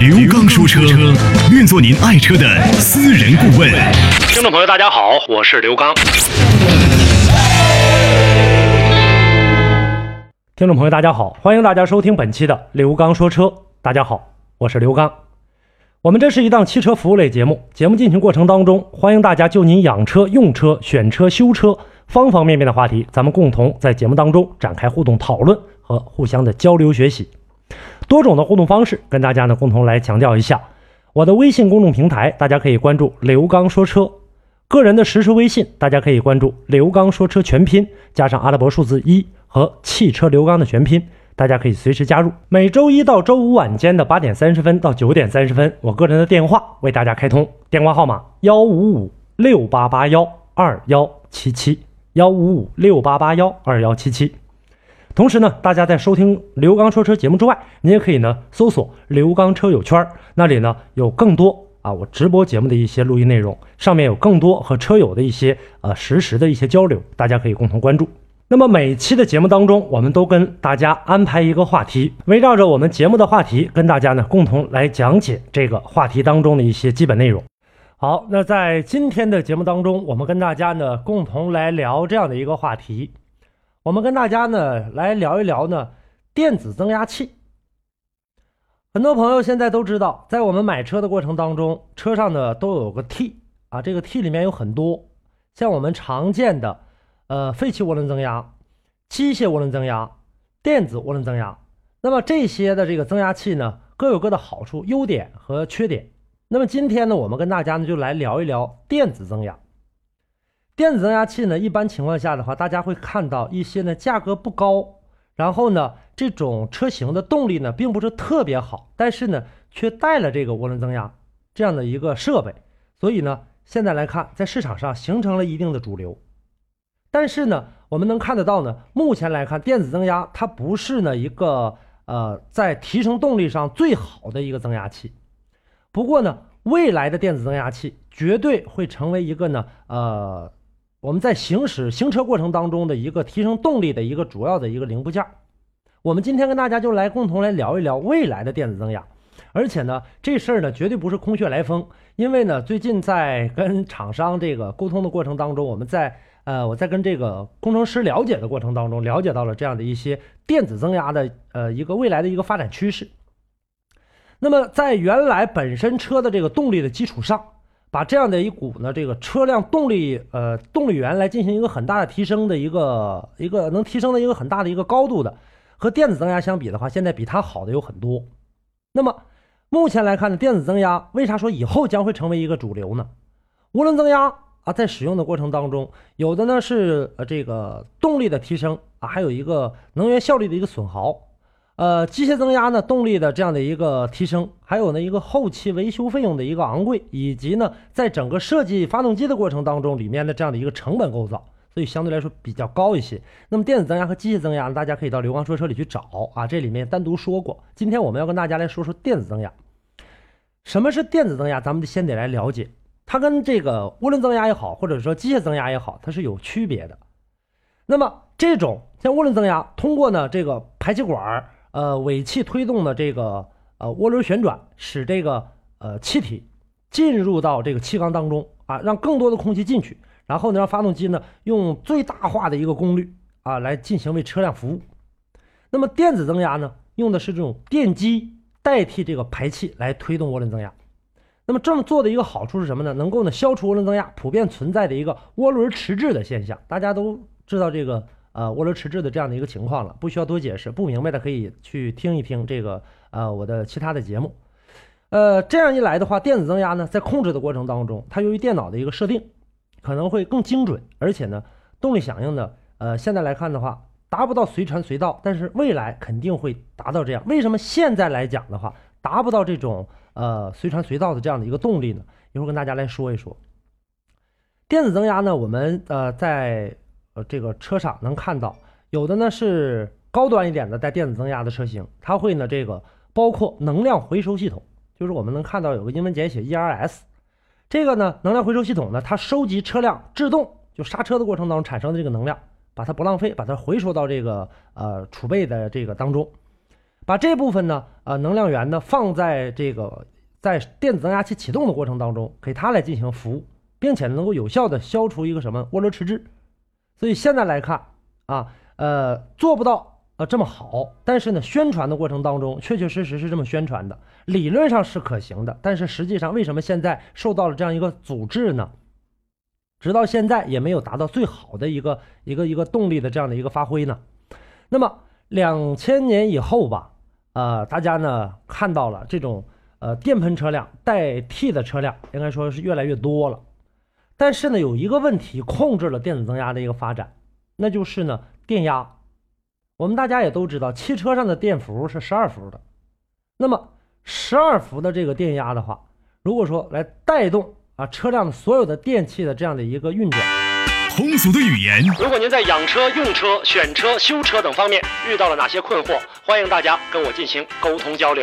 刘刚说车，愿做您爱车的私人顾问。听众朋友，大家好，我是刘刚。听众朋友，大家好，欢迎大家收听本期的刘刚说车。大家好，我是刘刚。我们这是一档汽车服务类节目，节目进行过程当中，欢迎大家就您养车、用车、选车、修车方方面面的话题，咱们共同在节目当中展开互动讨论和互相的交流学习。多种的互动方式，跟大家呢共同来强调一下。我的微信公众平台，大家可以关注刘刚说车；个人的实时微信，大家可以关注刘刚说车全拼加上阿拉伯数字一和汽车刘刚的全拼。大家可以随时加入。每周一到周五晚间的八点三十分到九点三十分，我个人的电话为大家开通，电话号码幺五五六八八幺二幺七七幺五五六八八幺二幺七七。同时呢，大家在收听刘刚说车节目之外，你也可以呢搜索刘刚车友圈，那里呢有更多啊我直播节目的一些录音内容，上面有更多和车友的一些呃实时的一些交流，大家可以共同关注。那么每期的节目当中，我们都跟大家安排一个话题，围绕着我们节目的话题，跟大家呢共同来讲解这个话题当中的一些基本内容。好，那在今天的节目当中，我们跟大家呢共同来聊这样的一个话题，我们跟大家呢来聊一聊呢电子增压器。很多朋友现在都知道，在我们买车的过程当中，车上呢都有个 T 啊，这个 T 里面有很多像我们常见的。呃，废气涡轮增压、机械涡轮增压、电子涡轮增压，那么这些的这个增压器呢，各有各的好处、优点和缺点。那么今天呢，我们跟大家呢就来聊一聊电子增压。电子增压器呢，一般情况下的话，大家会看到一些呢价格不高，然后呢这种车型的动力呢并不是特别好，但是呢却带了这个涡轮增压这样的一个设备，所以呢现在来看，在市场上形成了一定的主流。但是呢，我们能看得到呢，目前来看，电子增压它不是呢一个呃在提升动力上最好的一个增压器。不过呢，未来的电子增压器绝对会成为一个呢呃我们在行驶行车过程当中的一个提升动力的一个主要的一个零部件。我们今天跟大家就来共同来聊一聊未来的电子增压，而且呢，这事儿呢绝对不是空穴来风，因为呢最近在跟厂商这个沟通的过程当中，我们在。呃，我在跟这个工程师了解的过程当中，了解到了这样的一些电子增压的呃一个未来的一个发展趋势。那么在原来本身车的这个动力的基础上，把这样的一股呢这个车辆动力呃动力源来进行一个很大的提升的一个一个能提升的一个很大的一个高度的，和电子增压相比的话，现在比它好的有很多。那么目前来看呢，电子增压为啥说以后将会成为一个主流呢？涡轮增压。啊，在使用的过程当中，有的呢是呃这个动力的提升啊，还有一个能源效率的一个损耗，呃，机械增压呢动力的这样的一个提升，还有呢一个后期维修费用的一个昂贵，以及呢在整个设计发动机的过程当中里面的这样的一个成本构造，所以相对来说比较高一些。那么电子增压和机械增压呢，大家可以到刘刚说车里去找啊，这里面单独说过。今天我们要跟大家来说说电子增压，什么是电子增压？咱们得先得来了解。它跟这个涡轮增压也好，或者说机械增压也好，它是有区别的。那么这种像涡轮增压，通过呢这个排气管儿呃尾气推动的这个呃涡轮旋转，使这个呃气体进入到这个气缸当中啊，让更多的空气进去，然后呢让发动机呢用最大化的一个功率啊来进行为车辆服务。那么电子增压呢，用的是这种电机代替这个排气来推动涡轮增压。那么这么做的一个好处是什么呢？能够呢消除涡轮增压普遍存在的一个涡轮迟滞的现象。大家都知道这个呃涡轮迟滞的这样的一个情况了，不需要多解释。不明白的可以去听一听这个呃我的其他的节目。呃，这样一来的话，电子增压呢在控制的过程当中，它由于电脑的一个设定可能会更精准，而且呢动力响应呢呃现在来看的话达不到随传随到，但是未来肯定会达到这样。为什么现在来讲的话达不到这种？呃，随传随到的这样的一个动力呢，一会儿跟大家来说一说。电子增压呢，我们呃在呃这个车上能看到，有的呢是高端一点的带电子增压的车型，它会呢这个包括能量回收系统，就是我们能看到有个英文简写 ERS，这个呢能量回收系统呢，它收集车辆制动就刹车的过程当中产生的这个能量，把它不浪费，把它回收到这个呃储备的这个当中，把这部分呢呃能量源呢放在这个在电子增压器启动的过程当中，给它来进行服务，并且能够有效的消除一个什么涡轮迟滞。所以现在来看啊，呃，做不到呃这么好，但是呢，宣传的过程当中确确实实是这么宣传的，理论上是可行的，但是实际上为什么现在受到了这样一个阻滞呢？直到现在也没有达到最好的一个一个一个动力的这样的一个发挥呢？那么两千年以后吧，呃，大家呢看到了这种呃电喷车辆代替的车辆，应该说是越来越多了。但是呢，有一个问题控制了电子增压的一个发展，那就是呢电压。我们大家也都知道，汽车上的电伏是十二伏的。那么十二伏的这个电压的话，如果说来带动啊车辆的所有的电器的这样的一个运转，通俗的语言，如果您在养车、用车、选车、修车等方面遇到了哪些困惑，欢迎大家跟我进行沟通交流。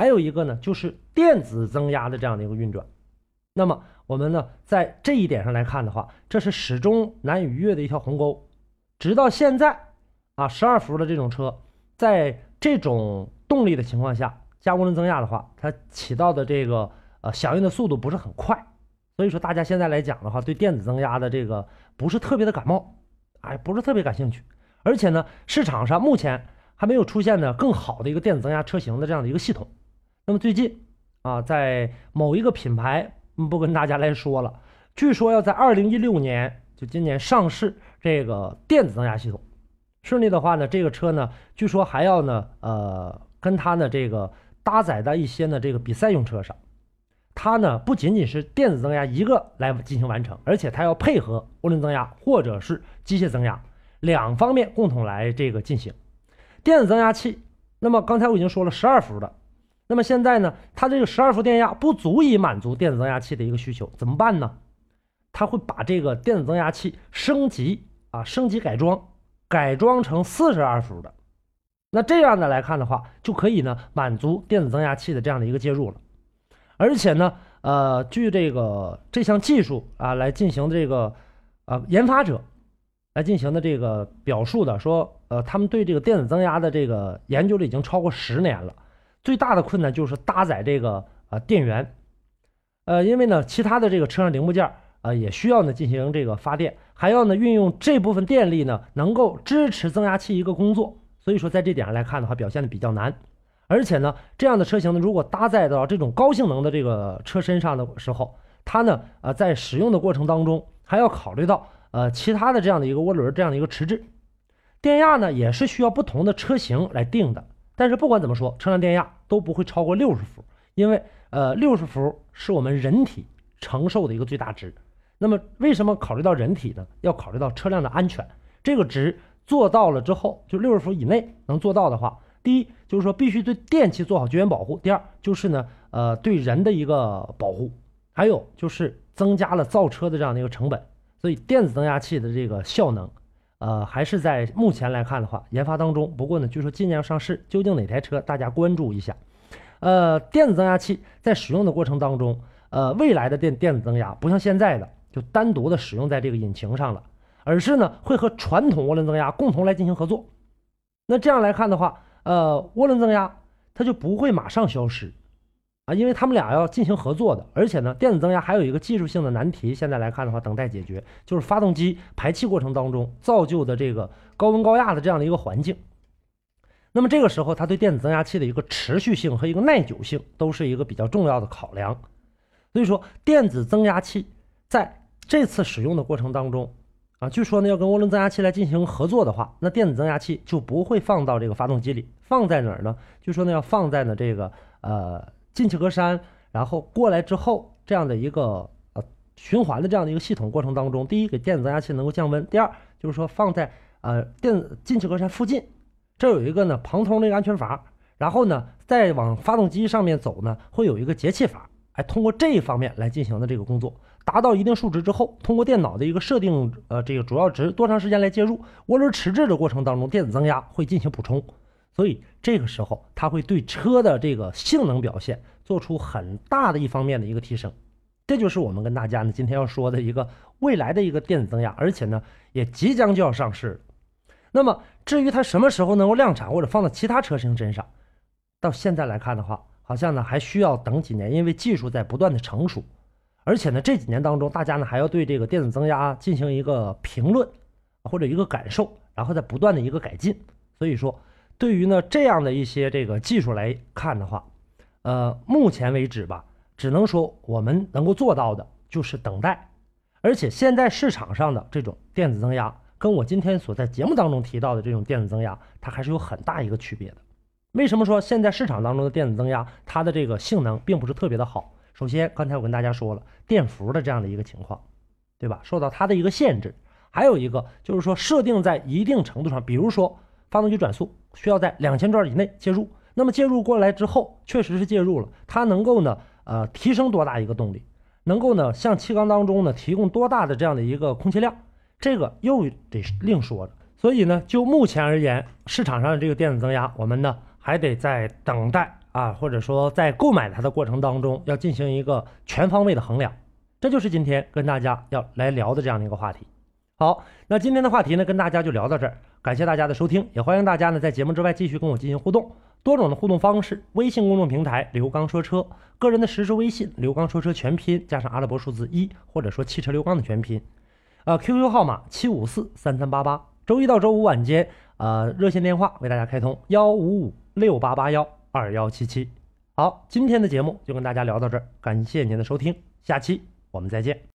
还有一个呢，就是电子增压的这样的一个运转。那么我们呢，在这一点上来看的话，这是始终难以逾越的一条鸿沟。直到现在啊，十二伏的这种车，在这种动力的情况下，加涡轮增压的话，它起到的这个呃响应的速度不是很快。所以说，大家现在来讲的话，对电子增压的这个不是特别的感冒，哎，不是特别感兴趣。而且呢，市场上目前还没有出现呢更好的一个电子增压车型的这样的一个系统。那么最近啊，在某一个品牌不跟大家来说了，据说要在二零一六年就今年上市这个电子增压系统。顺利的话呢，这个车呢，据说还要呢，呃，跟它的这个搭载的一些呢这个比赛用车上，它呢不仅仅是电子增压一个来进行完成，而且它要配合涡轮增压或者是机械增压两方面共同来这个进行电子增压器。那么刚才我已经说了，十二伏的。那么现在呢，它这个十二伏电压不足以满足电子增压器的一个需求，怎么办呢？它会把这个电子增压器升级啊，升级改装，改装成四十二伏的。那这样的来看的话，就可以呢满足电子增压器的这样的一个介入了。而且呢，呃，据这个这项技术啊来进行的这个呃研发者来进行的这个表述的说，呃，他们对这个电子增压的这个研究了已经超过十年了。最大的困难就是搭载这个呃电源，呃，因为呢，其他的这个车上零部件啊也需要呢进行这个发电，还要呢运用这部分电力呢能够支持增压器一个工作，所以说在这点上来看的话，表现的比较难。而且呢，这样的车型呢，如果搭载到这种高性能的这个车身上的时候，它呢呃在使用的过程当中还要考虑到呃其他的这样的一个涡轮这样的一个迟滞，电压呢也是需要不同的车型来定的。但是不管怎么说，车辆电压都不会超过六十伏，因为呃六十伏是我们人体承受的一个最大值。那么为什么考虑到人体呢？要考虑到车辆的安全，这个值做到了之后，就六十伏以内能做到的话，第一就是说必须对电器做好绝缘保护，第二就是呢呃对人的一个保护，还有就是增加了造车的这样的一个成本。所以电子增压器的这个效能。呃，还是在目前来看的话，研发当中。不过呢，据说今年要上市，究竟哪台车，大家关注一下。呃，电子增压器在使用的过程当中，呃，未来的电电子增压不像现在的就单独的使用在这个引擎上了，而是呢会和传统涡轮增压共同来进行合作。那这样来看的话，呃，涡轮增压它就不会马上消失。啊，因为他们俩要进行合作的，而且呢，电子增压还有一个技术性的难题，现在来看的话，等待解决，就是发动机排气过程当中造就的这个高温高压的这样的一个环境。那么这个时候，它对电子增压器的一个持续性和一个耐久性都是一个比较重要的考量。所以说，电子增压器在这次使用的过程当中，啊，据说呢要跟涡轮增压器来进行合作的话，那电子增压器就不会放到这个发动机里，放在哪儿呢？据说呢要放在呢这个呃进气格栅，然后过来之后这样的一个呃循环的这样的一个系统过程当中，第一给电子增压器能够降温，第二就是说放在呃电进气格栅附近，这有一个呢旁通的一个安全阀，然后呢再往发动机上面走呢会有一个节气阀。哎，通过这一方面来进行的这个工作，达到一定数值之后，通过电脑的一个设定，呃，这个主要值多长时间来介入涡轮迟滞的过程当中，电子增压会进行补充，所以这个时候它会对车的这个性能表现做出很大的一方面的一个提升。这就是我们跟大家呢今天要说的一个未来的一个电子增压，而且呢也即将就要上市。那么至于它什么时候能够量产或者放到其他车型身上，到现在来看的话。好像呢还需要等几年，因为技术在不断的成熟，而且呢这几年当中，大家呢还要对这个电子增压进行一个评论或者一个感受，然后再不断的一个改进。所以说，对于呢这样的一些这个技术来看的话，呃，目前为止吧，只能说我们能够做到的就是等待。而且现在市场上的这种电子增压，跟我今天所在节目当中提到的这种电子增压，它还是有很大一个区别的。为什么说现在市场当中的电子增压，它的这个性能并不是特别的好？首先，刚才我跟大家说了电伏的这样的一个情况，对吧？受到它的一个限制。还有一个就是说，设定在一定程度上，比如说发动机转速需要在两千转以内介入，那么介入过来之后，确实是介入了，它能够呢，呃，提升多大一个动力？能够呢，向气缸当中呢提供多大的这样的一个空气量？这个又得另说了。所以呢，就目前而言，市场上的这个电子增压，我们呢。还得在等待啊，或者说在购买它的过程当中，要进行一个全方位的衡量。这就是今天跟大家要来聊的这样的一个话题。好，那今天的话题呢，跟大家就聊到这儿。感谢大家的收听，也欢迎大家呢在节目之外继续跟我进行互动。多种的互动方式：微信公众平台刘刚说车，个人的实时微信刘刚说车全拼加上阿拉伯数字一，或者说汽车刘刚的全拼。呃，QQ 号码七五四三三八八。周一到周五晚间，呃，热线电话为大家开通幺五五。六八八幺二幺七七，好，今天的节目就跟大家聊到这儿，感谢您的收听，下期我们再见。